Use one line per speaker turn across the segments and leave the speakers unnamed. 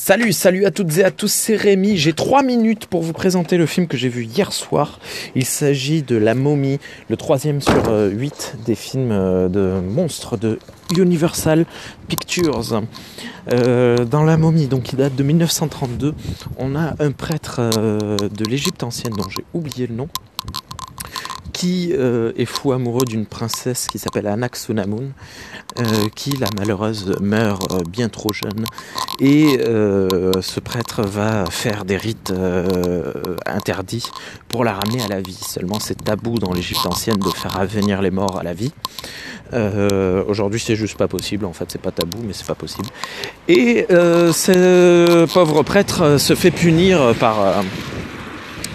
Salut, salut à toutes et à tous, c'est Rémi. J'ai trois minutes pour vous présenter le film que j'ai vu hier soir. Il s'agit de La Momie, le troisième sur euh, huit des films euh, de monstres de Universal Pictures. Euh, dans La Momie, donc qui date de 1932, on a un prêtre de l'Égypte ancienne dont j'ai oublié le nom, qui euh, est fou amoureux d'une princesse qui s'appelle Anaxunamun, euh, qui, la malheureuse, meurt euh, bien trop jeune. Et ce prêtre va faire des rites interdits pour la ramener à la vie. Seulement, c'est tabou dans l'Égypte ancienne de faire revenir les morts à la vie. Aujourd'hui, c'est juste pas possible. En fait, c'est pas tabou, mais c'est pas possible. Et ce pauvre prêtre se fait punir par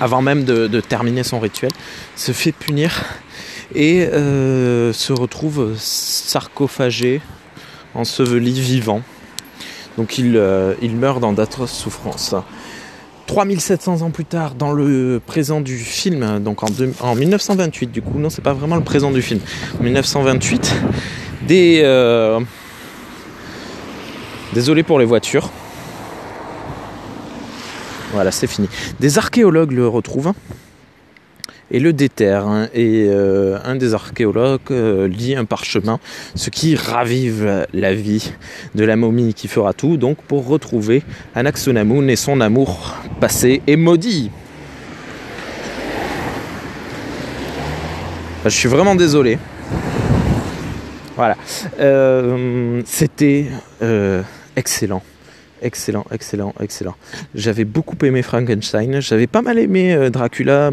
avant même de, terminer son rituel, se fait punir et euh, se retrouve sarcophagé, enseveli vivant. Donc il, euh, il meurt dans d'atroces souffrances. 3700 ans plus tard, dans le présent du film, donc en, en 1928 du coup, non c'est pas vraiment le présent du film, 1928, des... Euh, désolé pour les voitures, voilà, c'est fini. Des archéologues le retrouvent et le déterrent. Hein. et euh, un des archéologues euh, lit un parchemin, ce qui ravive la vie de la momie qui fera tout, donc pour retrouver Anaxunamun et son amour passé et maudit. Je suis vraiment désolé. Voilà. Euh, c'était excellent. Excellent, excellent, excellent. J'avais beaucoup aimé Frankenstein. J'avais pas mal aimé euh, Dracula.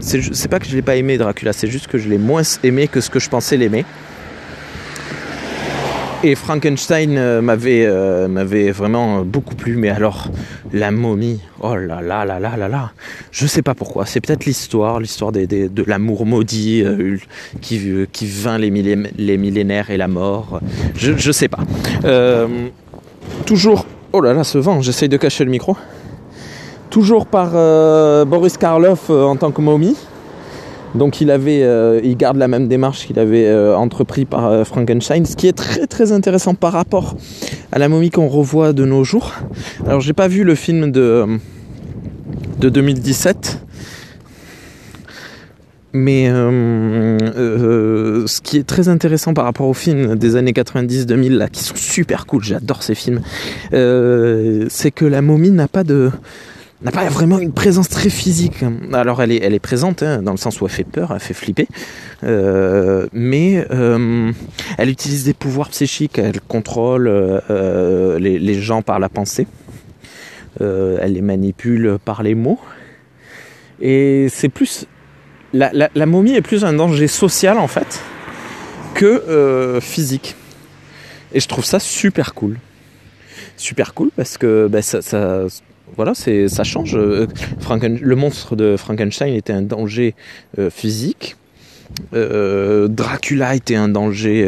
C'est pas que je l'ai pas aimé Dracula, c'est juste que je l'ai moins aimé que ce que je pensais l'aimer. Et Frankenstein euh, m'avait euh, m'avait vraiment beaucoup plu, mais alors la momie, oh là là là là là là, je sais pas pourquoi. C'est peut-être l'histoire, l'histoire de l'amour maudit qui qui vint les, les millénaires et la mort. Je je sais pas. toujours Oh là là, ce vent, j'essaye de cacher le micro. Toujours par euh, Boris Karloff euh, en tant que momie. Donc il avait, euh, il garde la même démarche qu'il avait entrepris par Frankenstein, ce qui est très très intéressant par rapport à la momie qu'on revoit de nos jours. Alors j'ai pas vu le film de de 2017, mais euh, euh, ce qui est très intéressant par rapport aux films des années 90-2000 là, qui sont super cool, j'adore ces films, euh, c'est que la momie n'a pas de n'a pas vraiment une présence très physique. Alors elle est, elle est présente hein, dans le sens où elle fait peur, elle fait flipper, mais elle utilise des pouvoirs psychiques, elle contrôle les, les, gens par la pensée, elle les manipule par les mots. Et c'est plus la, momie est plus un danger social en fait que euh, physique. Et je trouve ça super cool. Super cool parce que ben, ça, voilà, ça change. Euh, le monstre de Frankenstein était un danger euh, physique. Dracula était un danger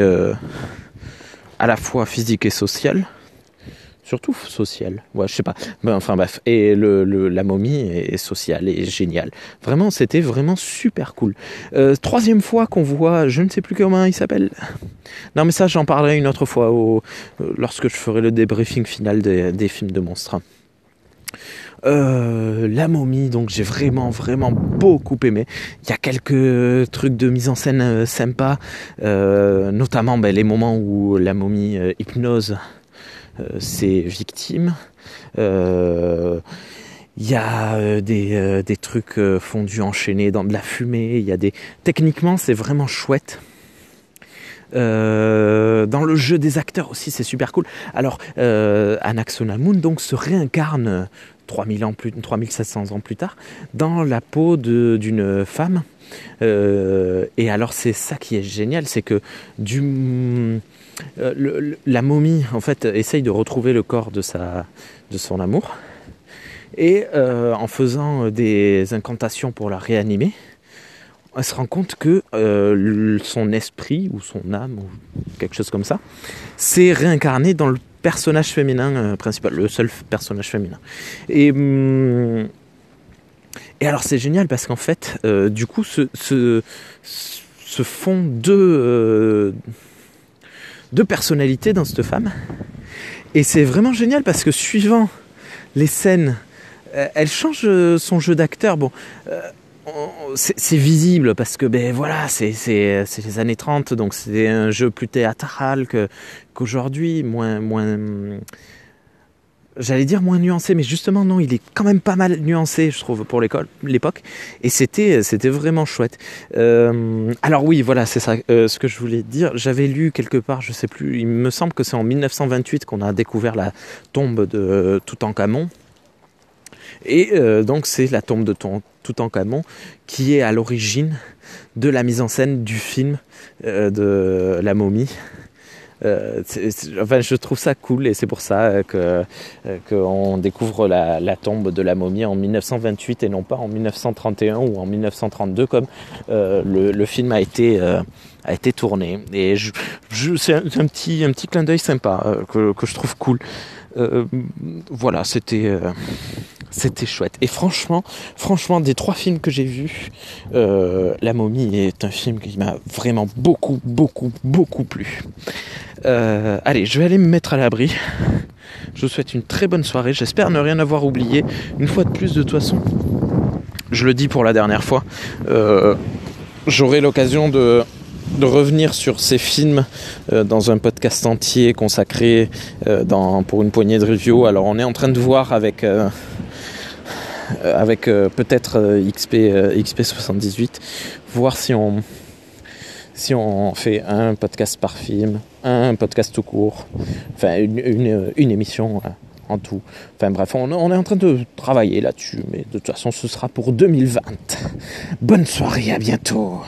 à la fois physique et social surtout social. Ouais, je sais pas. Ben, enfin bref, et la momie est, sociale et géniale. Vraiment, c'était vraiment super cool. Euh, troisième fois qu'on voit, je ne sais plus comment il s'appelle. Non, mais ça, j'en parlerai une autre fois au, euh, lorsque je ferai le débriefing final des, films de monstres. Euh, la momie, donc j'ai vraiment vraiment beaucoup aimé. Il y a quelques trucs de mise en scène sympas, notamment ben, les moments où la momie hypnose ses euh, victimes. Euh, il y a euh, des, des, trucs fondus enchaînés dans de la fumée. Il y a des techniquement c'est vraiment chouette. dans le jeu des acteurs aussi, c'est super cool. Alors, euh, Anaxonamun donc se réincarne 3000 ans plus, 3700 ans plus tard dans la peau d'une femme. Et alors, c'est ça qui est génial, c'est que euh, la momie, en fait, essaye de retrouver le corps de, son amour. Et euh, en faisant des incantations pour la réanimer, elle se rend compte que euh, son esprit ou son âme ou quelque chose comme ça s'est réincarné dans le personnage féminin principal, le seul personnage féminin. Hum, et alors c'est génial parce qu'en fait, du coup, se, se, font deux de personnalité dans cette femme. Et c'est vraiment génial parce que suivant les scènes, euh, elle change euh, son jeu d'acteur. Bon, euh, c'est visible parce que ben voilà, c'est les années 30, donc c'est un jeu plus théâtral qu'aujourd'hui, moins moins j'allais dire moins nuancé, mais justement non, il est quand même pas mal nuancé, je trouve, pour l'époque. Et c'était, c'était vraiment chouette. Euh, alors oui, voilà, c'est ça, euh, ce que je voulais dire. J'avais lu quelque part, je sais plus, il me semble que c'est en 1928 qu'on a découvert la tombe de Toutankhamon. Et euh, donc c'est la tombe de Toutankhamon qui est à l'origine de la mise en scène du film de la momie euh, enfin, je trouve ça cool et c'est pour ça que euh, qu'on découvre la, tombe de la momie en 1928 et non pas en 1931 ou en 1932 comme euh, le, le, film a été a été tourné. Et je, je, c'est un, un, petit un petit clin d'œil sympa que, que je trouve cool. voilà, c'était c'était chouette. Et franchement, franchement, des trois films que j'ai vus, euh, La momie est un film qui m'a vraiment beaucoup, beaucoup, beaucoup plu. Euh, allez, je vais aller me mettre à l'abri. Je vous souhaite une très bonne soirée. J'espère ne rien avoir oublié. Une fois de plus, de toute façon, je le dis pour la dernière fois, euh, j'aurai l'occasion de revenir sur ces films dans un podcast entier consacré pour une poignée de reviews. Alors on est en train de voir avec avec euh, peut-être euh, XP, euh, XP78, voir si on, si on fait un podcast par film, un podcast tout court, enfin une, une, émission en tout. Enfin bref, on, on, est en train de travailler là-dessus, mais de toute façon ce sera pour 2020. Bonne soirée, à bientôt.